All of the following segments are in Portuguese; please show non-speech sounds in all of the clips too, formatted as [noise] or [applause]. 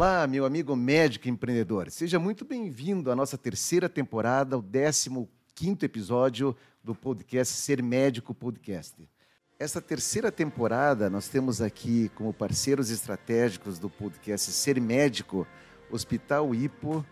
Olá, meu amigo médico empreendedor. Seja muito bem-vindo à nossa terceira temporada, o 15 episódio do podcast Ser Médico Podcast. Essa terceira temporada, nós temos aqui como parceiros estratégicos do podcast Ser Médico, Hospital Ipo,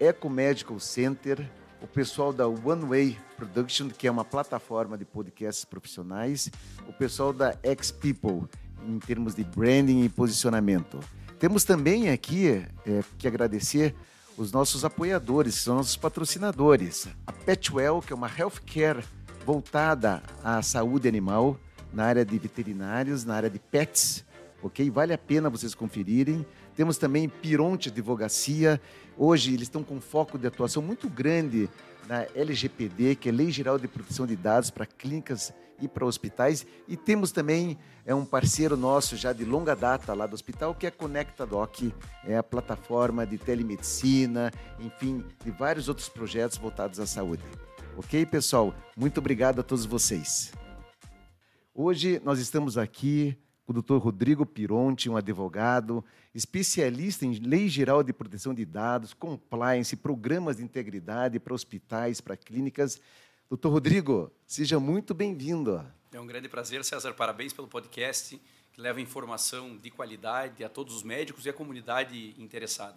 Eco Medical Center, o pessoal da One Way Production, que é uma plataforma de podcasts profissionais, o pessoal da X People, em termos de branding e posicionamento. Temos também aqui é, que agradecer os nossos apoiadores, são nossos patrocinadores. A Petwell, que é uma healthcare voltada à saúde animal, na área de veterinários, na área de pets, ok? Vale a pena vocês conferirem. Temos também Pironte Advocacia. Hoje eles estão com foco de atuação muito grande na LGPD, que é Lei Geral de Proteção de Dados para clínicas e para hospitais. E temos também é um parceiro nosso já de longa data lá do hospital, que é a ConectaDoc, é a plataforma de telemedicina, enfim, de vários outros projetos voltados à saúde. Ok, pessoal? Muito obrigado a todos vocês. Hoje nós estamos aqui o Dr. Rodrigo Pironti, um advogado, especialista em lei geral de proteção de dados, compliance, programas de integridade para hospitais, para clínicas. Doutor Rodrigo, seja muito bem-vindo. É um grande prazer, César. Parabéns pelo podcast que leva informação de qualidade a todos os médicos e a comunidade interessada.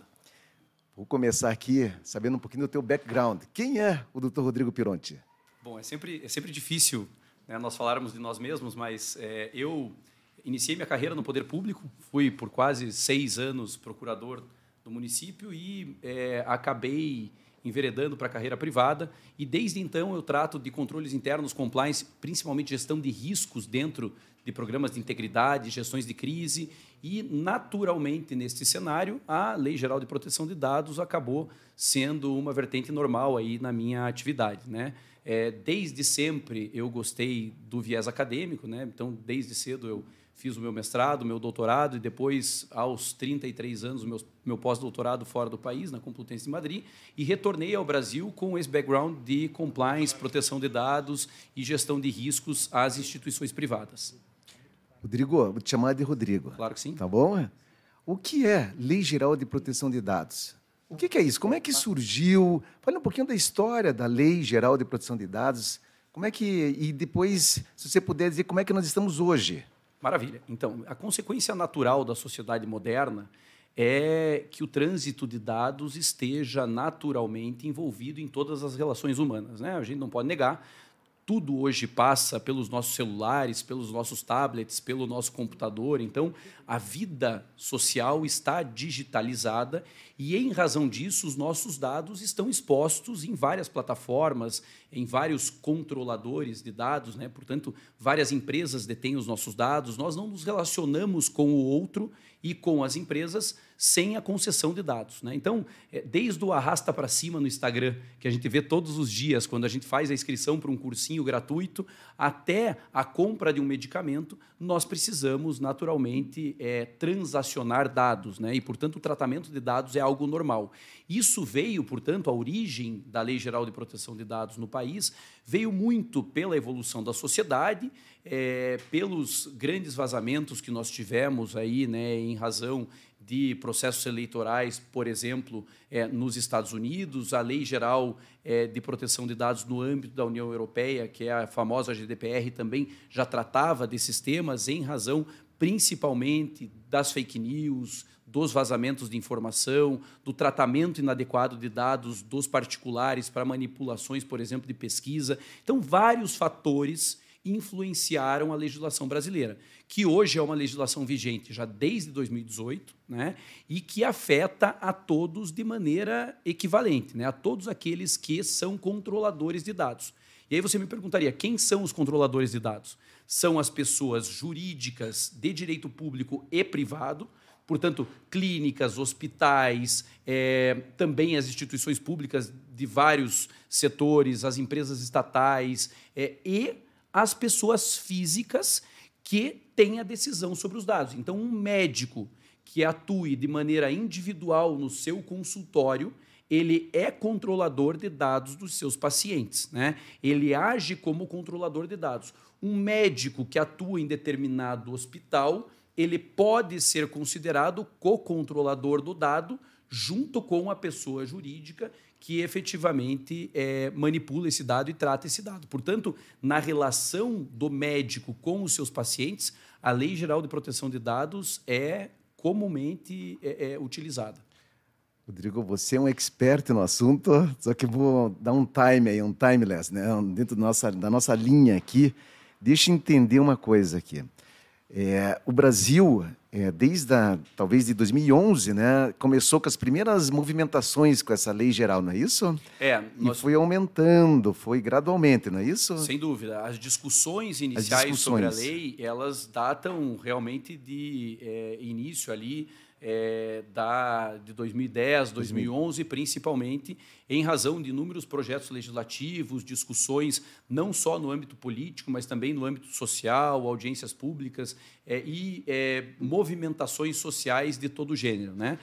Vou começar aqui sabendo um pouquinho do teu background. Quem é o Dr. Rodrigo Pironti? Bom, é sempre, é sempre difícil né, nós falarmos de nós mesmos, mas é, eu iniciei minha carreira no poder público, fui por quase seis anos procurador do município e é, acabei enveredando para a carreira privada e desde então eu trato de controles internos, compliance, principalmente gestão de riscos dentro de programas de integridade, gestões de crise e naturalmente neste cenário a Lei Geral de Proteção de Dados acabou sendo uma vertente normal aí na minha atividade, né? É, desde sempre eu gostei do viés acadêmico, né? Então desde cedo eu fiz o meu mestrado, meu doutorado e depois, aos 33 anos, o meu, meu pós-doutorado fora do país, na Complutense de Madrid, e retornei ao Brasil com esse background de compliance, proteção de dados e gestão de riscos às instituições privadas. Rodrigo, vou te chamar de Rodrigo. Claro que sim. Tá bom? O que é Lei Geral de Proteção de Dados? O que é isso? Como é que surgiu? Fale um pouquinho da história da Lei Geral de Proteção de Dados. Como é que e depois, se você puder dizer como é que nós estamos hoje? Maravilha. Então, a consequência natural da sociedade moderna é que o trânsito de dados esteja naturalmente envolvido em todas as relações humanas. Né? A gente não pode negar tudo hoje passa pelos nossos celulares, pelos nossos tablets, pelo nosso computador. Então, a vida social está digitalizada e, em razão disso, os nossos dados estão expostos em várias plataformas, em vários controladores de dados. Né? Portanto, várias empresas detêm os nossos dados. Nós não nos relacionamos com o outro e com as empresas sem a concessão de dados. Né? Então, é, desde o arrasta para cima no Instagram, que a gente vê todos os dias, quando a gente faz a inscrição para um cursinho gratuito, até a compra de um medicamento, nós precisamos naturalmente é, transacionar dados. Né? E, portanto, o tratamento de dados é algo normal. Isso veio, portanto, a origem da Lei Geral de Proteção de Dados no país veio muito pela evolução da sociedade, é, pelos grandes vazamentos que nós tivemos aí, né, em razão de processos eleitorais, por exemplo, é, nos Estados Unidos, a Lei Geral é, de Proteção de Dados no âmbito da União Europeia, que é a famosa GDPR, também já tratava desses temas em razão principalmente das fake news, dos vazamentos de informação, do tratamento inadequado de dados dos particulares para manipulações, por exemplo, de pesquisa. Então, vários fatores influenciaram a legislação brasileira, que hoje é uma legislação vigente já desde 2018, né, e que afeta a todos de maneira equivalente, né, a todos aqueles que são controladores de dados. E aí você me perguntaria, quem são os controladores de dados? São as pessoas jurídicas de direito público e privado, portanto, clínicas, hospitais, é, também as instituições públicas de vários setores, as empresas estatais é, e as pessoas físicas que têm a decisão sobre os dados. Então, um médico que atue de maneira individual no seu consultório, ele é controlador de dados dos seus pacientes, né? Ele age como controlador de dados. Um médico que atua em determinado hospital, ele pode ser considerado co-controlador do dado junto com a pessoa jurídica que efetivamente é, manipula esse dado e trata esse dado. Portanto, na relação do médico com os seus pacientes, a Lei Geral de Proteção de Dados é comumente é, é utilizada. Rodrigo, você é um expert no assunto, só que vou dar um time aí, um timeless, né? dentro da nossa, da nossa linha aqui. Deixa eu entender uma coisa aqui. É, o Brasil, é, desde a, talvez de 2011, né, começou com as primeiras movimentações com essa lei geral, não é isso? É. Nós... E foi aumentando, foi gradualmente, não é isso? Sem dúvida. As discussões iniciais As discussões. sobre a lei, elas datam realmente de é, início ali é, da, de 2010, 2011, principalmente, em razão de inúmeros projetos legislativos, discussões, não só no âmbito político, mas também no âmbito social, audiências públicas é, e é, movimentações sociais de todo gênero. Né?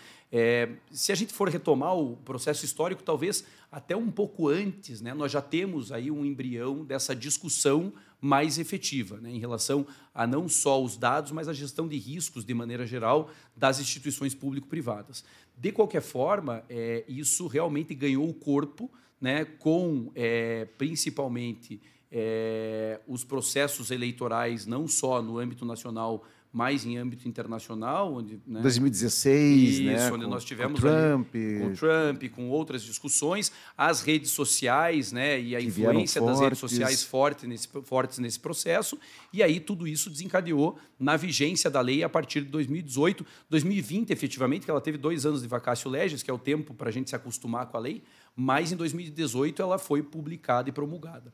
Se a gente for retomar o processo histórico, talvez até um pouco antes, né, nós já temos aí um embrião dessa discussão mais efetiva, né, em relação a não só os dados, mas a gestão de riscos, de maneira geral, das instituições público-privadas. De qualquer forma, é, isso realmente ganhou o corpo, né, com é, principalmente é, os processos eleitorais, não só no âmbito nacional, mais em âmbito internacional, onde né, 2016, isso, né, onde com, nós tivemos com Trump, ali, com Trump, com outras discussões, as redes sociais, né, e a influência das redes sociais forte nesse, fortes nesse processo, e aí tudo isso desencadeou na vigência da lei a partir de 2018, 2020 efetivamente, que ela teve dois anos de vacácio legis, que é o tempo para a gente se acostumar com a lei, mas em 2018 ela foi publicada e promulgada.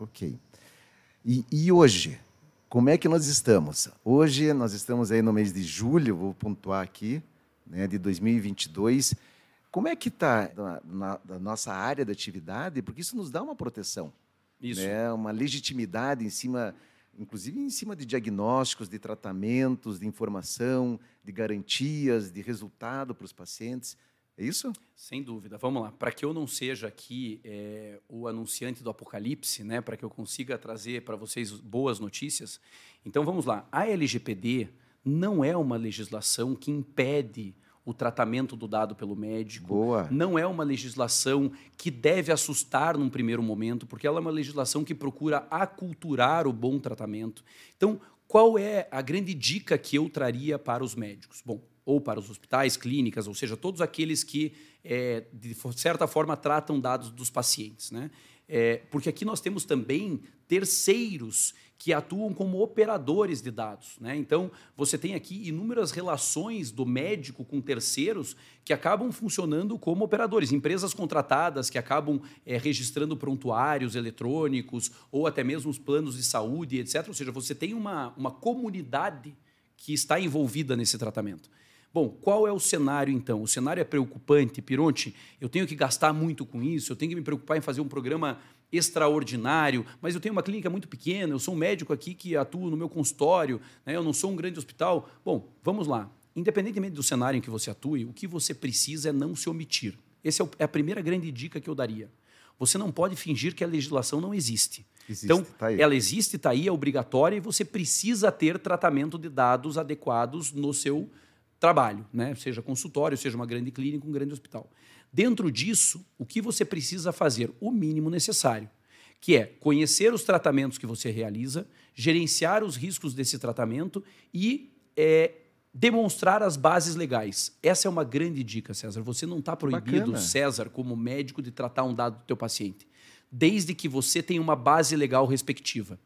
Ok. E, e hoje como é que nós estamos? Hoje nós estamos aí no mês de julho, vou pontuar aqui, né, de 2022. Como é que está na, na, nossa área de atividade? Porque isso nos dá uma proteção, isso. Né, uma legitimidade em cima, inclusive em cima de diagnósticos, de tratamentos, de informação, de garantias, de resultado para os pacientes. É isso? Sem dúvida. Vamos lá. Para que eu não seja aqui é, o anunciante do apocalipse, né, para que eu consiga trazer para vocês boas notícias, então vamos lá. A LGPD não é uma legislação que impede o tratamento do dado pelo médico. Boa. Não é uma legislação que deve assustar num primeiro momento, porque ela é uma legislação que procura aculturar o bom tratamento. Então, qual é a grande dica que eu traria para os médicos? Bom, ou para os hospitais, clínicas, ou seja, todos aqueles que, é, de certa forma, tratam dados dos pacientes. Né? É, porque aqui nós temos também terceiros que atuam como operadores de dados. Né? Então, você tem aqui inúmeras relações do médico com terceiros que acabam funcionando como operadores, empresas contratadas que acabam é, registrando prontuários eletrônicos ou até mesmo os planos de saúde, etc. Ou seja, você tem uma, uma comunidade que está envolvida nesse tratamento. Bom, qual é o cenário então? O cenário é preocupante, Pironte. Eu tenho que gastar muito com isso, eu tenho que me preocupar em fazer um programa extraordinário, mas eu tenho uma clínica muito pequena, eu sou um médico aqui que atuo no meu consultório, né? eu não sou um grande hospital. Bom, vamos lá. Independentemente do cenário em que você atue, o que você precisa é não se omitir. Essa é, é a primeira grande dica que eu daria. Você não pode fingir que a legislação não existe. existe então, tá ela existe, está aí, é obrigatória e você precisa ter tratamento de dados adequados no seu trabalho, né? seja consultório, seja uma grande clínica, um grande hospital. Dentro disso, o que você precisa fazer? O mínimo necessário, que é conhecer os tratamentos que você realiza, gerenciar os riscos desse tratamento e é, demonstrar as bases legais. Essa é uma grande dica, César. Você não está proibido, Bacana. César, como médico, de tratar um dado do teu paciente, desde que você tenha uma base legal respectiva.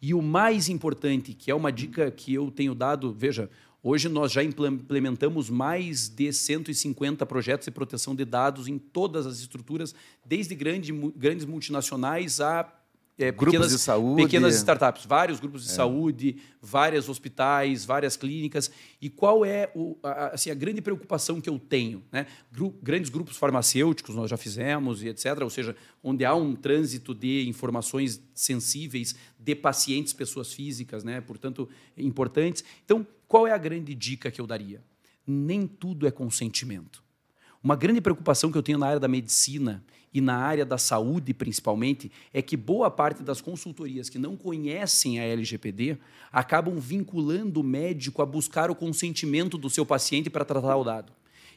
E o mais importante, que é uma dica que eu tenho dado, veja, Hoje nós já implementamos mais de 150 projetos de proteção de dados em todas as estruturas, desde grande, grandes multinacionais a é, grupos pequenas, de saúde. Pequenas startups, vários grupos de é. saúde, vários hospitais, várias clínicas. E qual é o, a, assim, a grande preocupação que eu tenho? Né? Gru grandes grupos farmacêuticos nós já fizemos, e etc. Ou seja, onde há um trânsito de informações sensíveis de pacientes, pessoas físicas, né? portanto, importantes. Então, qual é a grande dica que eu daria? Nem tudo é consentimento. Uma grande preocupação que eu tenho na área da medicina e na área da saúde, principalmente, é que boa parte das consultorias que não conhecem a LGPD acabam vinculando o médico a buscar o consentimento do seu paciente para tratar o dado.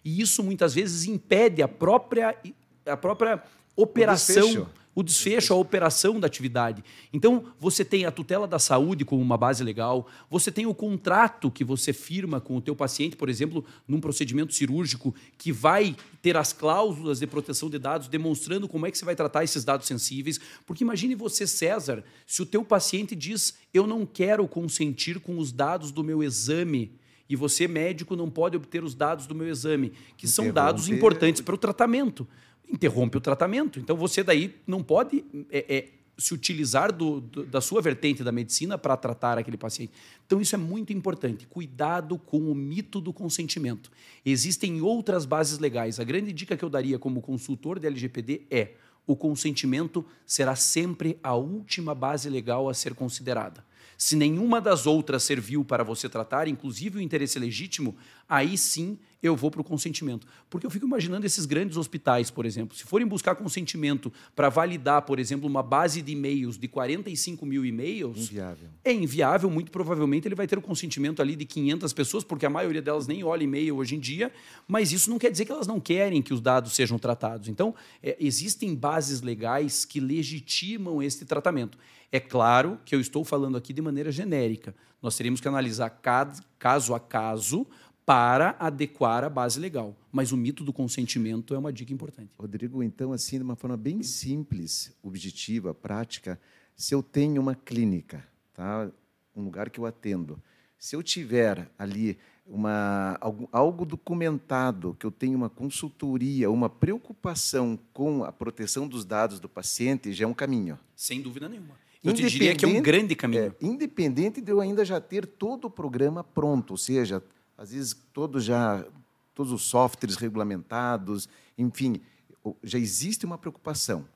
E isso muitas vezes impede a própria, a própria operação o desfecho, a operação da atividade. Então, você tem a tutela da saúde como uma base legal, você tem o contrato que você firma com o teu paciente, por exemplo, num procedimento cirúrgico, que vai ter as cláusulas de proteção de dados demonstrando como é que você vai tratar esses dados sensíveis. Porque imagine você, César, se o teu paciente diz, eu não quero consentir com os dados do meu exame, e você, médico, não pode obter os dados do meu exame, que são dados importantes para o tratamento interrompe o tratamento. Então você daí não pode é, é, se utilizar do, do, da sua vertente da medicina para tratar aquele paciente. Então isso é muito importante. Cuidado com o mito do consentimento. Existem outras bases legais. A grande dica que eu daria como consultor de LGPD é o consentimento será sempre a última base legal a ser considerada. Se nenhuma das outras serviu para você tratar, inclusive o interesse legítimo, aí sim eu vou para o consentimento. Porque eu fico imaginando esses grandes hospitais, por exemplo, se forem buscar consentimento para validar, por exemplo, uma base de e-mails de 45 mil e-mails, inviável. é inviável. Muito provavelmente ele vai ter o consentimento ali de 500 pessoas, porque a maioria delas nem olha e-mail hoje em dia, mas isso não quer dizer que elas não querem que os dados sejam tratados. Então, é, existem bases legais que legitimam esse tratamento. É claro que eu estou falando aqui de maneira genérica. Nós teríamos que analisar caso a caso para adequar a base legal. Mas o mito do consentimento é uma dica importante. Rodrigo, então, assim, de uma forma bem simples, objetiva, prática, se eu tenho uma clínica, tá? um lugar que eu atendo, se eu tiver ali uma, algo, algo documentado, que eu tenho uma consultoria, uma preocupação com a proteção dos dados do paciente, já é um caminho. Sem dúvida nenhuma. Eu te diria que é um grande caminho. É, independente de eu ainda já ter todo o programa pronto, ou seja, às vezes todos já todos os softwares regulamentados, enfim, já existe uma preocupação,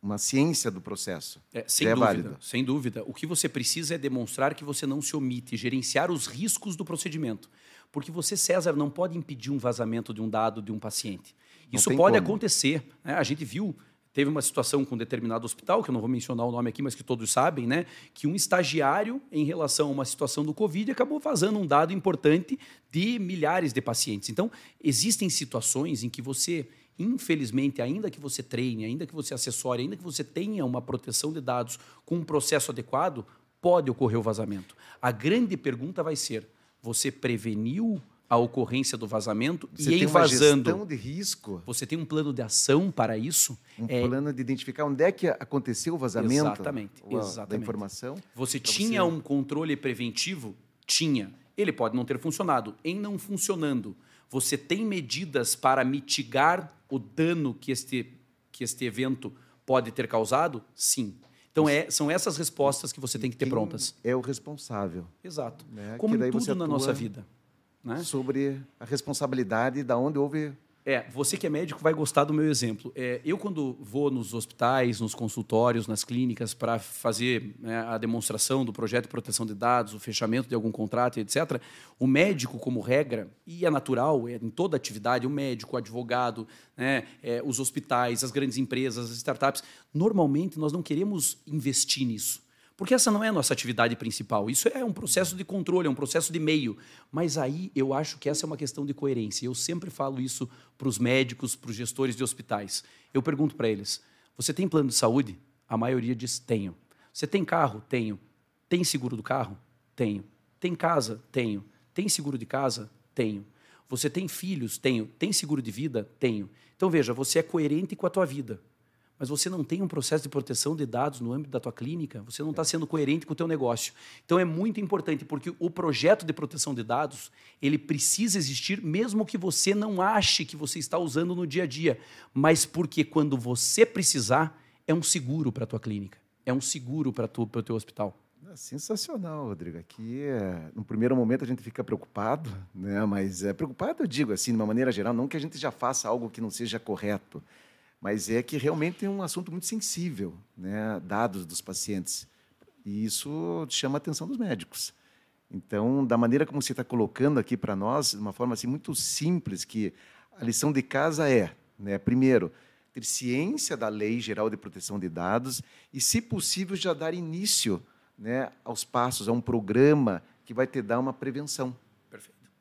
uma ciência do processo. É, sem é dúvida, válido. sem dúvida. O que você precisa é demonstrar que você não se omite, gerenciar os riscos do procedimento. Porque você, César, não pode impedir um vazamento de um dado de um paciente. Isso pode como. acontecer. Né? A gente viu Teve uma situação com um determinado hospital, que eu não vou mencionar o nome aqui, mas que todos sabem, né? Que um estagiário, em relação a uma situação do Covid, acabou vazando um dado importante de milhares de pacientes. Então, existem situações em que você, infelizmente, ainda que você treine, ainda que você assessore, ainda que você tenha uma proteção de dados com um processo adequado, pode ocorrer o vazamento. A grande pergunta vai ser: você preveniu a ocorrência do vazamento você e em vazando. Gestão de risco. Você tem um plano de ação para isso? Um é... plano de identificar onde é que aconteceu o vazamento exatamente, exatamente. da informação? Você tinha você... um controle preventivo? Tinha. Ele pode não ter funcionado. Em não funcionando, você tem medidas para mitigar o dano que este, que este evento pode ter causado? Sim. Então, é, são essas respostas que você tem que ter prontas. É o responsável. Exato. Né? Como em tudo na nossa vida né? sobre a responsabilidade da onde houve é, você que é médico vai gostar do meu exemplo. É, eu, quando vou nos hospitais, nos consultórios, nas clínicas, para fazer né, a demonstração do projeto de proteção de dados, o fechamento de algum contrato, etc., o médico, como regra, e é natural, é, em toda atividade, o médico, o advogado, né, é, os hospitais, as grandes empresas, as startups, normalmente nós não queremos investir nisso. Porque essa não é a nossa atividade principal. Isso é um processo de controle, é um processo de meio. Mas aí eu acho que essa é uma questão de coerência. Eu sempre falo isso para os médicos, para os gestores de hospitais. Eu pergunto para eles: você tem plano de saúde? A maioria diz: tenho. Você tem carro? Tenho. Tem seguro do carro? Tenho. Tem casa? Tenho. Tem seguro de casa? Tenho. Você tem filhos? Tenho. Tem seguro de vida? Tenho. Então veja, você é coerente com a tua vida mas você não tem um processo de proteção de dados no âmbito da tua clínica, você não está é. sendo coerente com o teu negócio. Então é muito importante, porque o projeto de proteção de dados, ele precisa existir mesmo que você não ache que você está usando no dia a dia, mas porque quando você precisar, é um seguro para a tua clínica, é um seguro para o teu hospital. É sensacional, Rodrigo. Aqui, é, no primeiro momento, a gente fica preocupado, né? mas é, preocupado, eu digo assim, de uma maneira geral, não que a gente já faça algo que não seja correto, mas é que realmente é um assunto muito sensível, né? dados dos pacientes. E isso chama a atenção dos médicos. Então, da maneira como você está colocando aqui para nós, de uma forma assim muito simples, que a lição de casa é, né, primeiro, ter ciência da Lei Geral de Proteção de Dados e, se possível, já dar início né, aos passos, a um programa que vai te dar uma prevenção.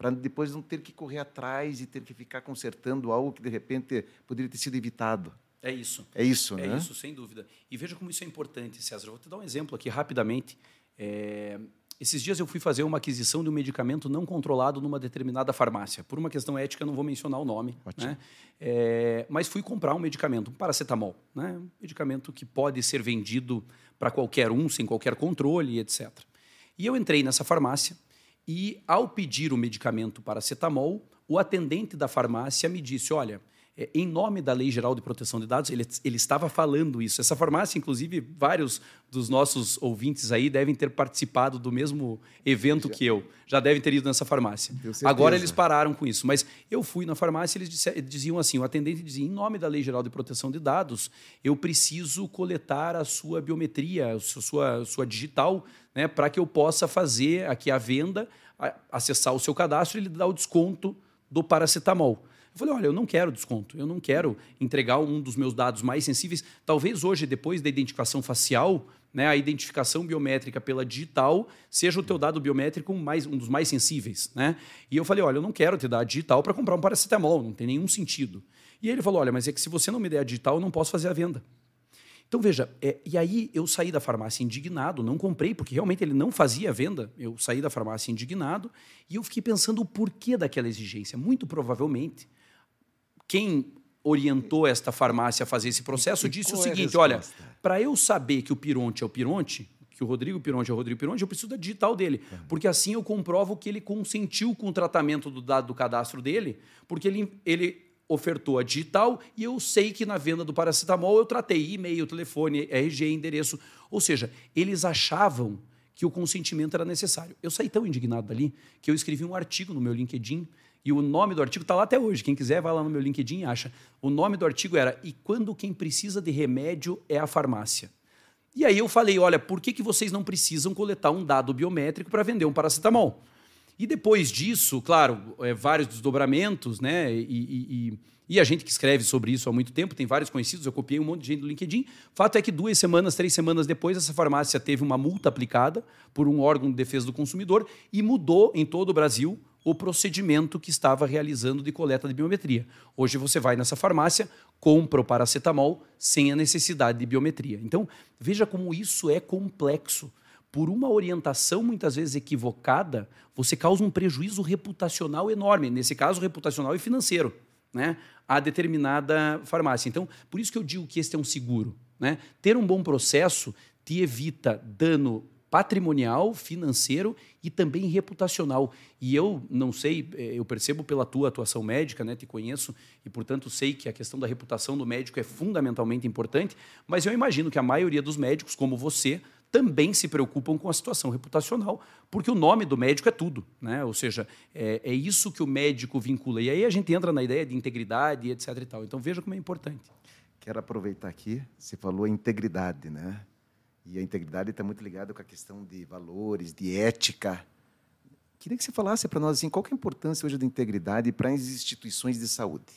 Para depois não ter que correr atrás e ter que ficar consertando algo que, de repente, poderia ter sido evitado. É isso. É isso, é né? É isso, sem dúvida. E veja como isso é importante, César. Eu vou te dar um exemplo aqui rapidamente. É, esses dias eu fui fazer uma aquisição de um medicamento não controlado numa determinada farmácia. Por uma questão ética, não vou mencionar o nome. Né? É, mas fui comprar um medicamento, um paracetamol. Né? Um medicamento que pode ser vendido para qualquer um, sem qualquer controle, etc. E eu entrei nessa farmácia e, ao pedir o medicamento paracetamol, o atendente da farmácia me disse: Olha, em nome da Lei Geral de Proteção de Dados, ele, ele estava falando isso. Essa farmácia, inclusive, vários dos nossos ouvintes aí devem ter participado do mesmo evento já. que eu. Já devem ter ido nessa farmácia. Agora eles pararam com isso. Mas eu fui na farmácia e eles diziam assim: o atendente dizia, em nome da Lei Geral de Proteção de Dados, eu preciso coletar a sua biometria, a sua, sua digital, né, para que eu possa fazer aqui a venda, acessar o seu cadastro e ele dar o desconto do paracetamol. Eu falei, olha, eu não quero desconto, eu não quero entregar um dos meus dados mais sensíveis. Talvez hoje, depois da identificação facial, né, a identificação biométrica pela digital seja o teu dado biométrico mais, um dos mais sensíveis. Né? E eu falei, olha, eu não quero te dar a digital para comprar um paracetamol, não tem nenhum sentido. E ele falou, olha, mas é que se você não me der a digital, eu não posso fazer a venda. Então, veja, é, e aí eu saí da farmácia indignado, não comprei, porque realmente ele não fazia venda. Eu saí da farmácia indignado e eu fiquei pensando o porquê daquela exigência. Muito provavelmente, quem orientou esta farmácia a fazer esse processo disse o é seguinte: olha, para eu saber que o Pironte é o Pironte, que o Rodrigo Pironte é o Rodrigo Pironte, eu preciso da digital dele. Uhum. Porque assim eu comprovo que ele consentiu com o tratamento do dado do cadastro dele, porque ele, ele ofertou a digital e eu sei que na venda do paracetamol eu tratei e-mail, telefone, RG, endereço. Ou seja, eles achavam que o consentimento era necessário. Eu saí tão indignado dali que eu escrevi um artigo no meu LinkedIn e o nome do artigo está lá até hoje. Quem quiser, vai lá no meu LinkedIn e acha. O nome do artigo era E quando quem precisa de remédio é a farmácia. E aí eu falei: olha, por que, que vocês não precisam coletar um dado biométrico para vender um paracetamol? E depois disso, claro, é, vários desdobramentos, né? E, e, e, a gente que escreve sobre isso há muito tempo, tem vários conhecidos, eu copiei um monte de gente do LinkedIn. Fato é que duas semanas, três semanas depois, essa farmácia teve uma multa aplicada por um órgão de defesa do consumidor e mudou em todo o Brasil o procedimento que estava realizando de coleta de biometria. Hoje você vai nessa farmácia, compra o paracetamol sem a necessidade de biometria. Então, veja como isso é complexo. Por uma orientação muitas vezes equivocada, você causa um prejuízo reputacional enorme, nesse caso reputacional e financeiro, né, a determinada farmácia. Então, por isso que eu digo que este é um seguro, né? Ter um bom processo te evita dano patrimonial, financeiro e também reputacional. E eu não sei, eh, eu percebo pela tua atuação médica, né, te conheço e portanto sei que a questão da reputação do médico é fundamentalmente importante, mas eu imagino que a maioria dos médicos, como você, também se preocupam com a situação reputacional, porque o nome do médico é tudo, né? Ou seja, é, é isso que o médico vincula. E aí a gente entra na ideia de integridade, etc. E tal. Então veja como é importante. Quero aproveitar aqui, você falou integridade, né? E a integridade está muito ligada com a questão de valores, de ética. Queria que você falasse para nós assim, qual é a importância hoje da integridade para as instituições de saúde,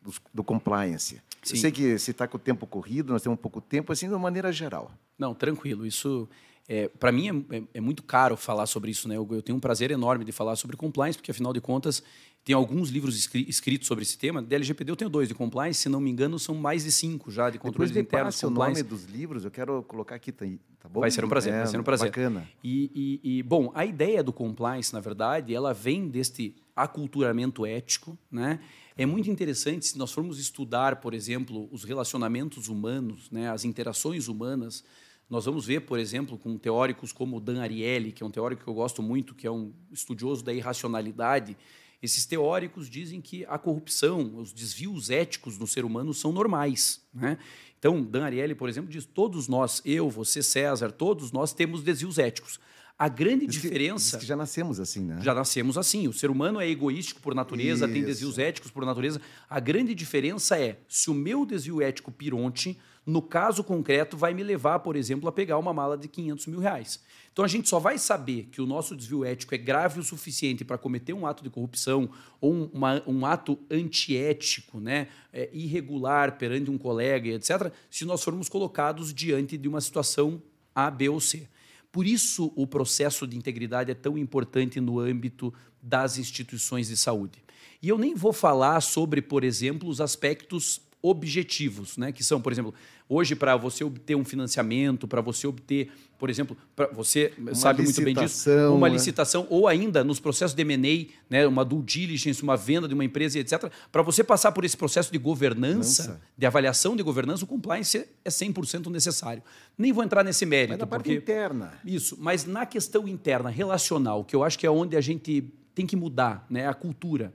do, do compliance. Sim. Eu sei que você está com o tempo corrido, nós temos pouco tempo, assim, de uma maneira geral. Não, tranquilo. Isso, é, para mim, é, é, é, muito caro falar sobre isso. Né? Eu, eu, tenho um prazer enorme de falar sobre compliance, porque, afinal de contas, tem alguns livros escritos sobre esse tema. De LGPD eu tenho dois de compliance, se não me engano, são mais de cinco já de controle Depois interno. o nome dos livros, eu quero colocar aqui, tá, tá bom? Vai ser um prazer, é, vai ser um prazer. Bacana. E, e, e, bom, a ideia do compliance, na verdade, ela vem deste aculturamento ético, né? É muito interessante se nós formos estudar, por exemplo, os relacionamentos humanos, né, as interações humanas, nós vamos ver, por exemplo, com teóricos como Dan Ariely, que é um teórico que eu gosto muito, que é um estudioso da irracionalidade, esses teóricos dizem que a corrupção, os desvios éticos no ser humano são normais. Né? Então, Dan Ariely, por exemplo, diz: todos nós, eu, você, César, todos nós temos desvios éticos. A grande Diz que- diferença. diz que já nascemos assim, né? Já nascemos assim. O ser humano é egoístico por natureza, tem Isso. desvios éticos por natureza. A grande diferença é se o meu desvio ético pironte, no caso concreto, vai me levar, por exemplo, a pegar uma mala de 500 mil reais. Então a gente só vai saber que o nosso desvio ético é grave o suficiente para cometer um ato de corrupção ou um, uma- um ato antiético, né, é, irregular perante um colega, etc., se nós formos colocados diante de uma situação A, B ou C. Por isso, o processo de integridade é tão importante no âmbito das instituições de saúde. E eu nem vou falar sobre, por exemplo, os aspectos objetivos, né? que são, por exemplo, hoje, para você obter um financiamento, para você obter, por exemplo, para você sabe muito bem disso, uma né? licitação, ou ainda nos processos de M&A, né? uma due diligence, uma venda de uma empresa, etc., para você passar por esse processo de governança, Governança. de avaliação de governança, o compliance é 100% necessário. Nem vou entrar nesse mérito, Mas na parte porque... interna. Isso, mas na questão interna, relacional, que eu acho que é onde a gente tem que mudar, né, a cultura.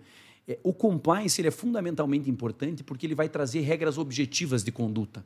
É, o compliance ele é fundamentalmente importante porque ele vai trazer regras objetivas de conduta.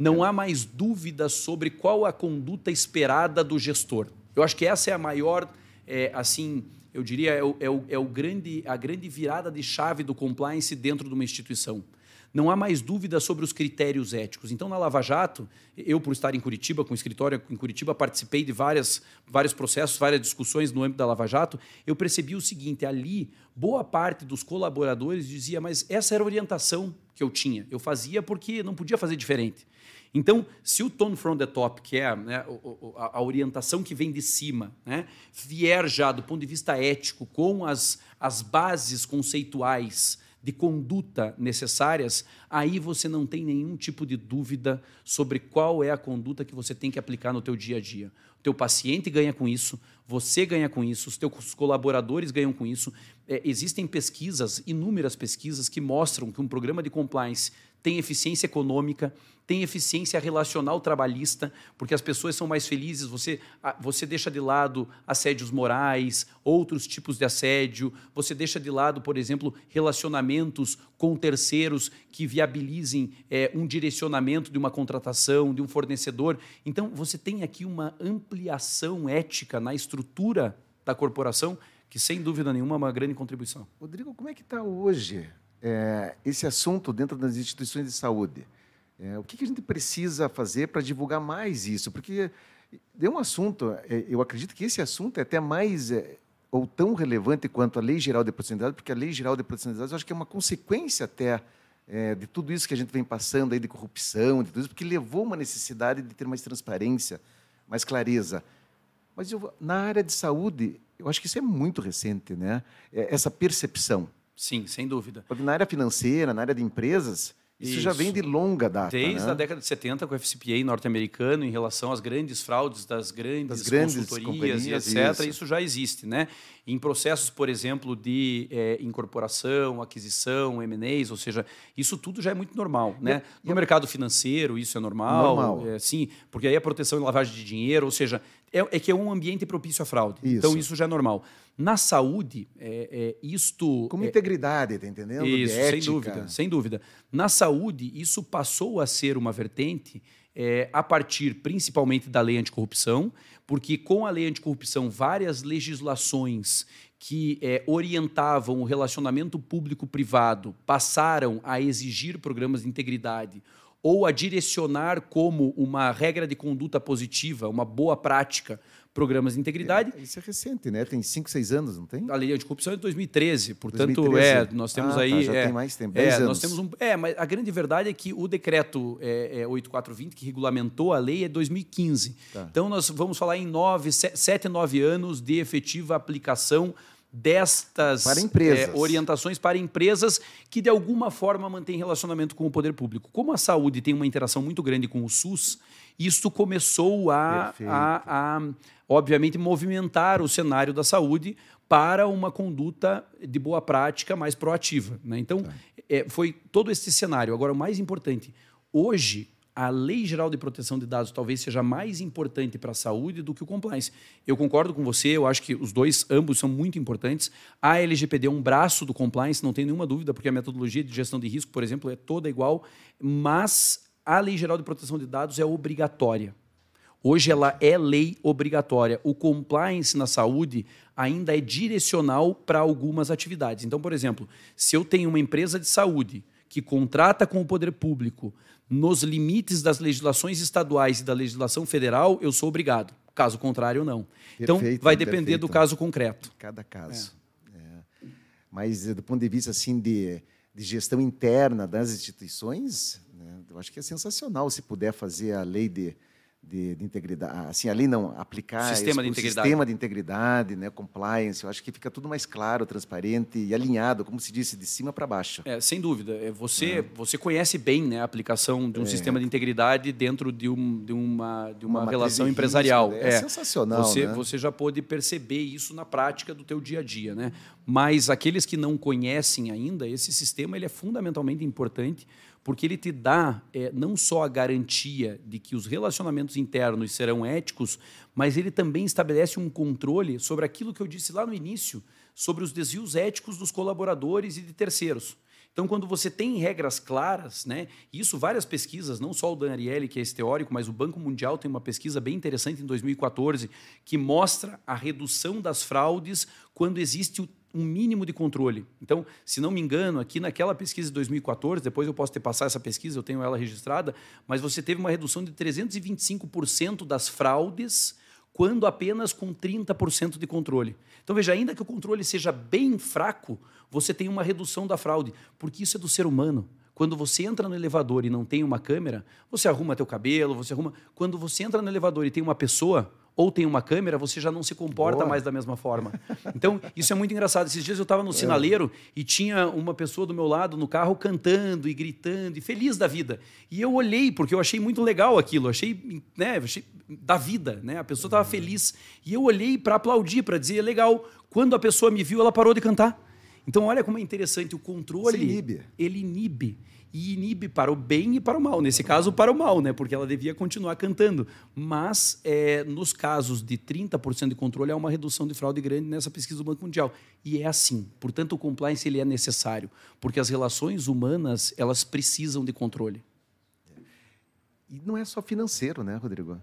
Não há mais dúvida sobre qual a conduta esperada do gestor. Eu acho que essa é a maior, é, assim, eu diria, é, o, é o- é o grande, a grande virada de chave do compliance dentro de uma instituição. Não há mais dúvida sobre os critérios éticos. Então, na Lava Jato, eu, por estar em Curitiba, com escritório em Curitiba, participei de várias, vários processos, várias discussões no âmbito da Lava Jato. Eu percebi o seguinte: ali, boa parte dos colaboradores dizia, mas essa era a orientação que eu tinha. Eu fazia porque não podia fazer diferente. Então, se o tone from the top, que é né, a orientação que vem de cima, né, vier já do ponto de vista ético, com as, as bases conceituais de conduta necessárias, aí você não tem nenhum tipo de dúvida sobre qual é a conduta que você tem que aplicar no teu dia a dia. O teu paciente ganha com isso, você ganha com isso, os teus colaboradores ganham com isso. É, existem pesquisas, inúmeras pesquisas, que mostram que um programa de compliance tem eficiência econômica, tem eficiência relacional trabalhista, porque as pessoas são mais felizes, você, você deixa de lado assédios morais, outros tipos de assédio, você deixa de lado, por exemplo, relacionamentos com terceiros que viabilizem eh, um direcionamento de uma contratação, de um fornecedor. Então, você tem aqui uma ampliação ética na estrutura da corporação, que sem dúvida nenhuma é uma grande contribuição. Rodrigo, como é que está hoje é, esse assunto dentro das instituições de saúde? É, o que, que a gente precisa fazer para divulgar mais isso? Porque é um assunto, é, eu acredito que esse assunto é até mais é, ou tão relevante quanto a Lei Geral de Proximidade, porque a Lei Geral de Proximidade eu acho que é uma consequência até é, de tudo isso que a gente vem passando aí de corrupção, de tudo isso, porque levou uma necessidade de ter mais transparência, mais clareza. Mas eu- na área de saúde, eu acho que isso é muito recente, né? É, Essa percepção. Sim, sem dúvida. Porque na área financeira, na área de empresas, isso, já Isso. vem de longa data. Desde né? a década de 70, com o FCPA norte-americano, em relação às grandes fraudes das grandes, Das grandes consultorias e etc., isso. isso. já existe. Né? Em processos, por exemplo, de eh, incorporação, aquisição, M&As, ou seja, isso tudo já é muito normal. Né? No mercado financeiro, isso é normal. Normal. é, sim, porque aí a proteção e lavagem de dinheiro, ou seja, é, é que é um ambiente propício à fraude. Isso. Então, isso já é normal. Na saúde, é, é, isto... Com é, integridade, tá entendendo? De isso, sem dúvida, sem dúvida. Na saúde, isso passou a ser uma vertente eh, a partir principalmente da lei anticorrupção, porque com a lei anticorrupção, várias legislações que eh, orientavam o relacionamento público-privado passaram a exigir programas de integridade ou a direcionar como uma regra de conduta positiva, uma boa prática, programas de integridade. Isso é recente, né? Tem 5, 6 anos, não tem? A lei anticorrupção é de 2013, portanto, 2013. é, nós temos Ah, tá, aí. já é, tem mais tempo, É, 10 nós anos. temos um. É, mas a grande verdade é que o decreto é, é, 8420, que regulamentou a lei, é 2015. Tá. Então, nós vamos falar em nove, se- sete, nove anos de efetiva aplicação destas Para é, orientações para empresas que, de alguma forma, mantêm relacionamento com o poder público. Como a saúde tem uma interação muito grande com o SUS, isso começou a, a, a, obviamente, movimentar o cenário da saúde para uma conduta de boa prática mais proativa. né? Então, é, foi todo esse cenário. Agora, o mais importante, hoje, a Lei Geral de Proteção de Dados talvez seja mais importante para a saúde do que o compliance. Eu concordo com você, eu acho que os dois, ambos, são muito importantes. A LGPD é um braço do compliance, não tem nenhuma dúvida, porque a metodologia de gestão de risco, por exemplo, é toda igual, mas a Lei Geral de Proteção de Dados é obrigatória. Hoje ela é lei obrigatória. O compliance na saúde ainda é direcional para algumas atividades. Então, por exemplo, se eu tenho uma empresa de saúde que contrata com o poder público nos limites das legislações estaduais e da legislação federal, eu sou obrigado. Caso contrário, não. Então, perfeito, então, vai depender perfeito. do caso concreto. Cada caso. É. É. Mas, do ponto de vista assim de, de gestão interna das instituições, né, eu acho que é sensacional se puder fazer a lei de de, de, integridade, assim, ali não aplicar sistema esse, de integridade, sistema de integridade, né, compliance, eu acho que fica tudo mais claro, transparente e alinhado, como se disse, de cima para baixo. É, sem dúvida, é, você é. você conhece bem, né, a aplicação de um é. sistema de integridade dentro de, um, de uma de uma, uma relação empresarial. Né? é, sensacional, você né? você já pode perceber isso na prática do teu dia a dia, né? Mas aqueles que não conhecem ainda, esse sistema ele é fundamentalmente importante porque ele te dá é, não só a garantia de que os relacionamentos internos serão éticos, mas ele também estabelece um controle sobre aquilo que eu disse lá no início, sobre os desvios éticos dos colaboradores e de terceiros. Então, quando você tem regras claras, né, isso várias pesquisas, não só o Dan Ariely, que é esse teórico, mas o Banco Mundial tem uma pesquisa bem interessante em 2014 que mostra a redução das fraudes quando existe o um mínimo de controle. Então, se não me engano, aqui naquela pesquisa de 2014, depois eu posso ter passado essa pesquisa, eu tenho ela registrada, mas você teve uma redução de 325% das fraudes quando apenas com 30% de controle. Então veja, ainda que o controle seja bem fraco, você tem uma redução da fraude, porque isso é do ser humano. Quando você entra no elevador e não tem uma câmera, você arruma teu cabelo, você arruma. Quando você entra no elevador e tem uma pessoa, ou tem uma câmera, você já não se comporta Boa. mais da mesma forma. Então, isso é muito engraçado. Esses dias eu estava no é. sinaleiro e tinha uma pessoa do meu lado no carro cantando e gritando e feliz da vida. E eu olhei, porque eu achei muito legal aquilo, achei, né, achei da vida, né? A pessoa estava uhum. feliz. E eu olhei para aplaudir, para dizer, legal. Quando a pessoa me viu, ela parou de cantar. Então, olha como é interessante o controle. inibe. Ele inibe e inibe para o bem e para o mal. Nesse caso, para o mal, né? porque ela devia continuar cantando. Mas, é, nos casos de 30% de controle, há uma redução de fraude grande nessa pesquisa do Banco Mundial. E é assim. Portanto, o compliance ele é necessário, porque as relações humanas elas precisam de controle. E não é só financeiro, né, Rodrigo?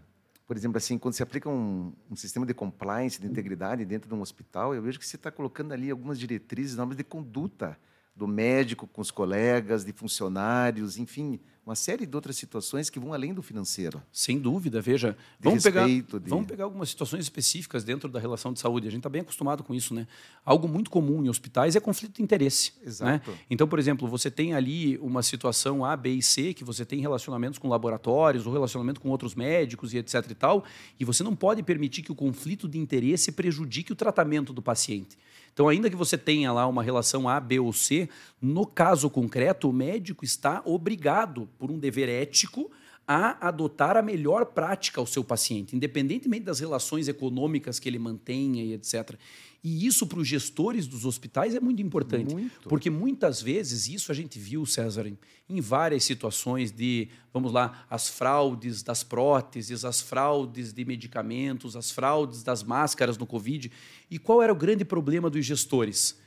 Por exemplo, assim, quando você aplica um, um sistema de compliance, de integridade dentro de um hospital, eu vejo que você está colocando ali algumas diretrizes, normas de conduta do médico com os colegas, de funcionários, enfim, uma série de outras situações que vão além do financeiro. Sem dúvida, veja. De vamos, respeito, pegar, de... vamos pegar algumas situações específicas dentro da relação de saúde. A gente está bem acostumado com isso, né? Algo muito comum em hospitais é conflito de interesse. Né? Exato. Né? Então, por exemplo, você tem ali uma situação A, B e C, que você tem relacionamentos com laboratórios, ou relacionamento com outros médicos e etc e tal, e você não pode permitir que o conflito de interesse prejudique o tratamento do paciente. Então, ainda que você tenha lá uma relação A, B ou C, no caso concreto, o médico está obrigado, por um dever ético, a adotar a melhor prática ao seu paciente, independentemente das relações econômicas que ele mantenha e etc. E isso para os gestores dos hospitais é muito importante, muito. porque muitas vezes isso a gente viu, César, em várias situações de, vamos lá, as fraudes das próteses, as fraudes de medicamentos, as fraudes das máscaras no Covid. E qual era o grande problema dos gestores?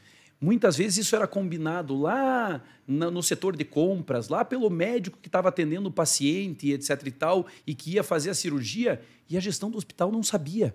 Muitas vezes isso era combinado lá no setor de compras, lá pelo médico que estava atendendo o paciente, etc e tal, e que ia fazer a cirurgia, e a gestão do hospital não sabia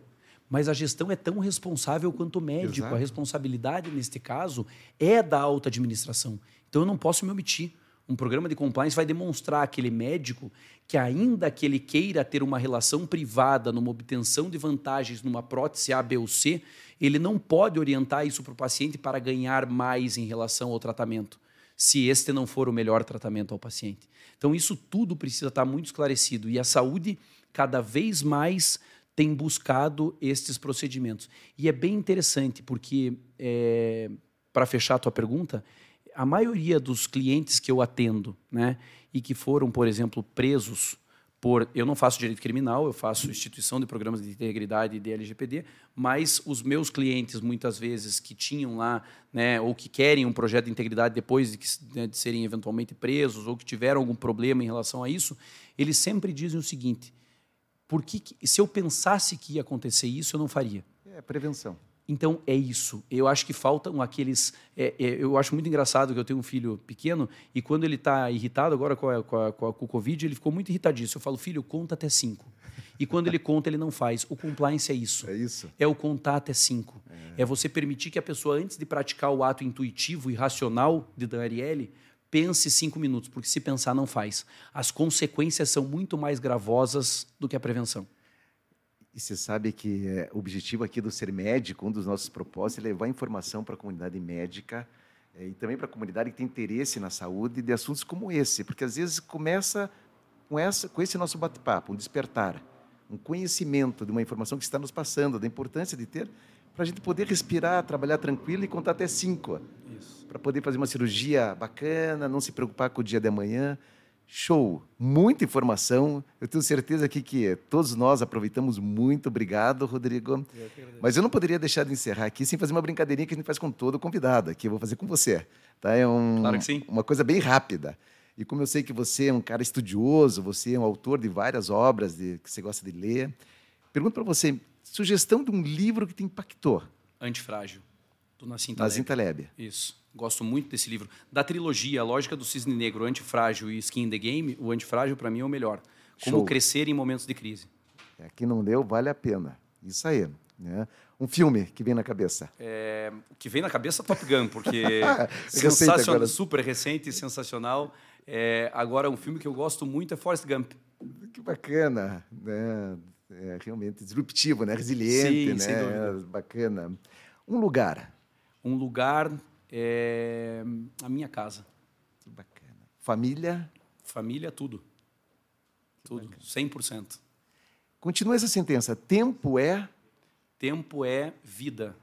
mas a gestão é tão responsável quanto o médico. Exato. A responsabilidade, neste caso, é da alta administração. Então eu não posso me omitir. Um programa de compliance vai demonstrar àquele médico que, ainda que ele queira ter uma relação privada numa obtenção de vantagens numa prótese A, B ou C, ele não pode orientar isso para o paciente para ganhar mais em relação ao tratamento, se este não for o melhor tratamento ao paciente. Então, isso tudo precisa estar muito esclarecido. E a saúde, cada vez mais, tem buscado estes procedimentos. E é bem interessante, porque, é, para fechar a tua pergunta, a maioria dos clientes que eu atendo, né, e que foram, por exemplo, presos por. Eu não faço direito criminal, eu faço instituição de programas de integridade de LGPD, mas os meus clientes, muitas vezes, que tinham lá, né, ou que querem um projeto de integridade depois de, que, né, de serem eventualmente presos, ou que tiveram algum problema em relação a isso, eles sempre dizem o seguinte porque se eu pensasse que ia acontecer isso, eu não faria. É prevenção. Então é isso. Eu acho que faltam aqueles. É, é, eu acho muito engraçado que eu tenho um filho pequeno e quando ele está irritado agora com, a, com, a, com, a, com, o Covid, ele ficou muito irritadíssimo. Eu falo, filho, conta até cinco. E quando ele conta, ele não faz. O compliance é isso. É isso. É o contato é cinco. É. é você permitir que a pessoa, antes de praticar o ato intuitivo e racional de Daniele, pense cinco minutos, porque se pensar, não faz. As consequências são muito mais gravosas do que a prevenção. E você sabe que é, o objetivo aqui do Ser Médico, um dos nossos propósitos, é levar informação para a comunidade médica é, e também para a comunidade que tem interesse na saúde de assuntos como esse, porque às vezes começa com, essa, com esse nosso bate-papo, um despertar, um conhecimento de uma informação que está nos passando, da importância de ter, para a gente poder respirar, trabalhar tranquilo e contar até cinco. Para poder fazer uma cirurgia bacana, não se preocupar com o dia de amanhã. Show! Muita informação. Eu tenho certeza aqui que todos nós aproveitamos muito. Obrigado, Rodrigo. Eu Mas eu não poderia deixar de encerrar aqui sem fazer uma brincadeirinha que a gente faz com todo convidado aqui. Eu vou fazer com você. Tá? É um, claro que sim. uma coisa bem rápida. E como eu sei que você é um cara estudioso, você é um autor de várias obras de, que você gosta de ler, pergunto para você, sugestão de um livro que te impactou. Antifrágil, do Nassim Taleb. Nassim Taleb. Isso. Gosto muito desse livro. Da trilogia A Lógica do Cisne Negro, Antifrágil e Skin in the Game, o Antifrágil, para mim, é o melhor. Como Show. crescer em momentos de crise. É, quem não leu, vale a pena. Isso aí. Né? Um filme que vem na cabeça. É, o que vem na cabeça é Top Gun, porque [laughs] sensacional, super recente e sensacional. É, agora, um filme que eu gosto muito é Forrest Gump. Que bacana. Né? É, realmente disruptivo, né? resiliente. Sim, né? Bacana. Um lugar. Um lugar é a minha casa. Que bacana. Família? Família, tudo. Tudo, 100%. Continua essa sentença. Tempo é? Tempo é vida.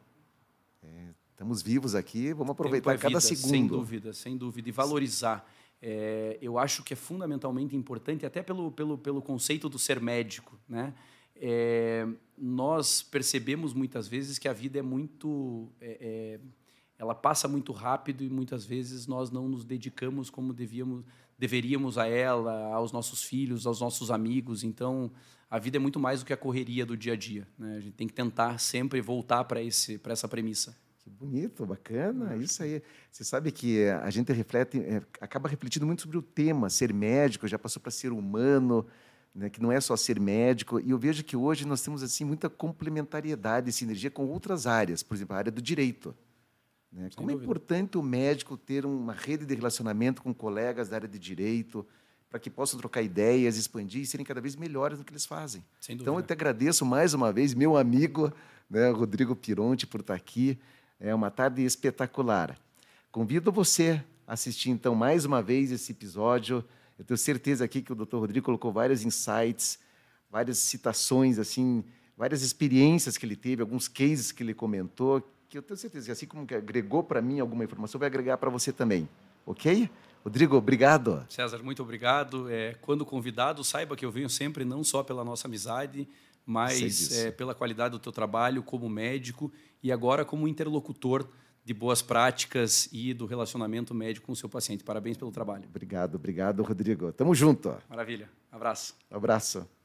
É, estamos vivos aqui, vamos aproveitar é cada vida, segundo. Sem dúvida, sem dúvida. E valorizar. É, eu acho que é fundamentalmente importante, até pelo, pelo, pelo conceito do ser médico. Né? É, nós percebemos muitas vezes que a vida é muito é, é ela passa muito rápido e muitas vezes nós não nos dedicamos como devíamos, deveríamos a ela, aos nossos filhos, aos nossos amigos. Então, a vida é muito mais do que a correria do dia a dia. Né? A gente tem que tentar sempre voltar para essa premissa. Que bonito, bacana, isso aí. Você sabe que a gente reflete, é, acaba refletindo muito sobre o tema, ser médico, já passou para ser humano, né, que não é só ser médico. E eu vejo que hoje nós temos assim muita complementariedade, sinergia com outras áreas, por exemplo, a área do direito. Né? Como é importante o médico ter uma rede de relacionamento com colegas da área de direito, para que possam trocar ideias, expandir e serem cada vez melhores no que eles fazem. Então, eu te agradeço mais uma vez, meu amigo né, Rodrigo Pironte, por estar aqui. É uma tarde espetacular. Convido você a assistir, então, mais uma vez esse episódio. Eu tenho certeza aqui que o Dr. Rodrigo colocou vários insights, várias citações, assim, várias experiências que ele teve, alguns cases que ele comentou, que eu tenho certeza que assim como que agregou para mim alguma informação, vai agregar para você também. Ok? Rodrigo, obrigado. César, muito obrigado. É, quando convidado, saiba que eu venho sempre não só pela nossa amizade, mas é, pela qualidade do teu trabalho como médico e agora como interlocutor de boas práticas e do relacionamento médico com o seu paciente. Parabéns pelo trabalho. Obrigado, obrigado, Rodrigo. Tamo junto. Maravilha. Abraço. abraço.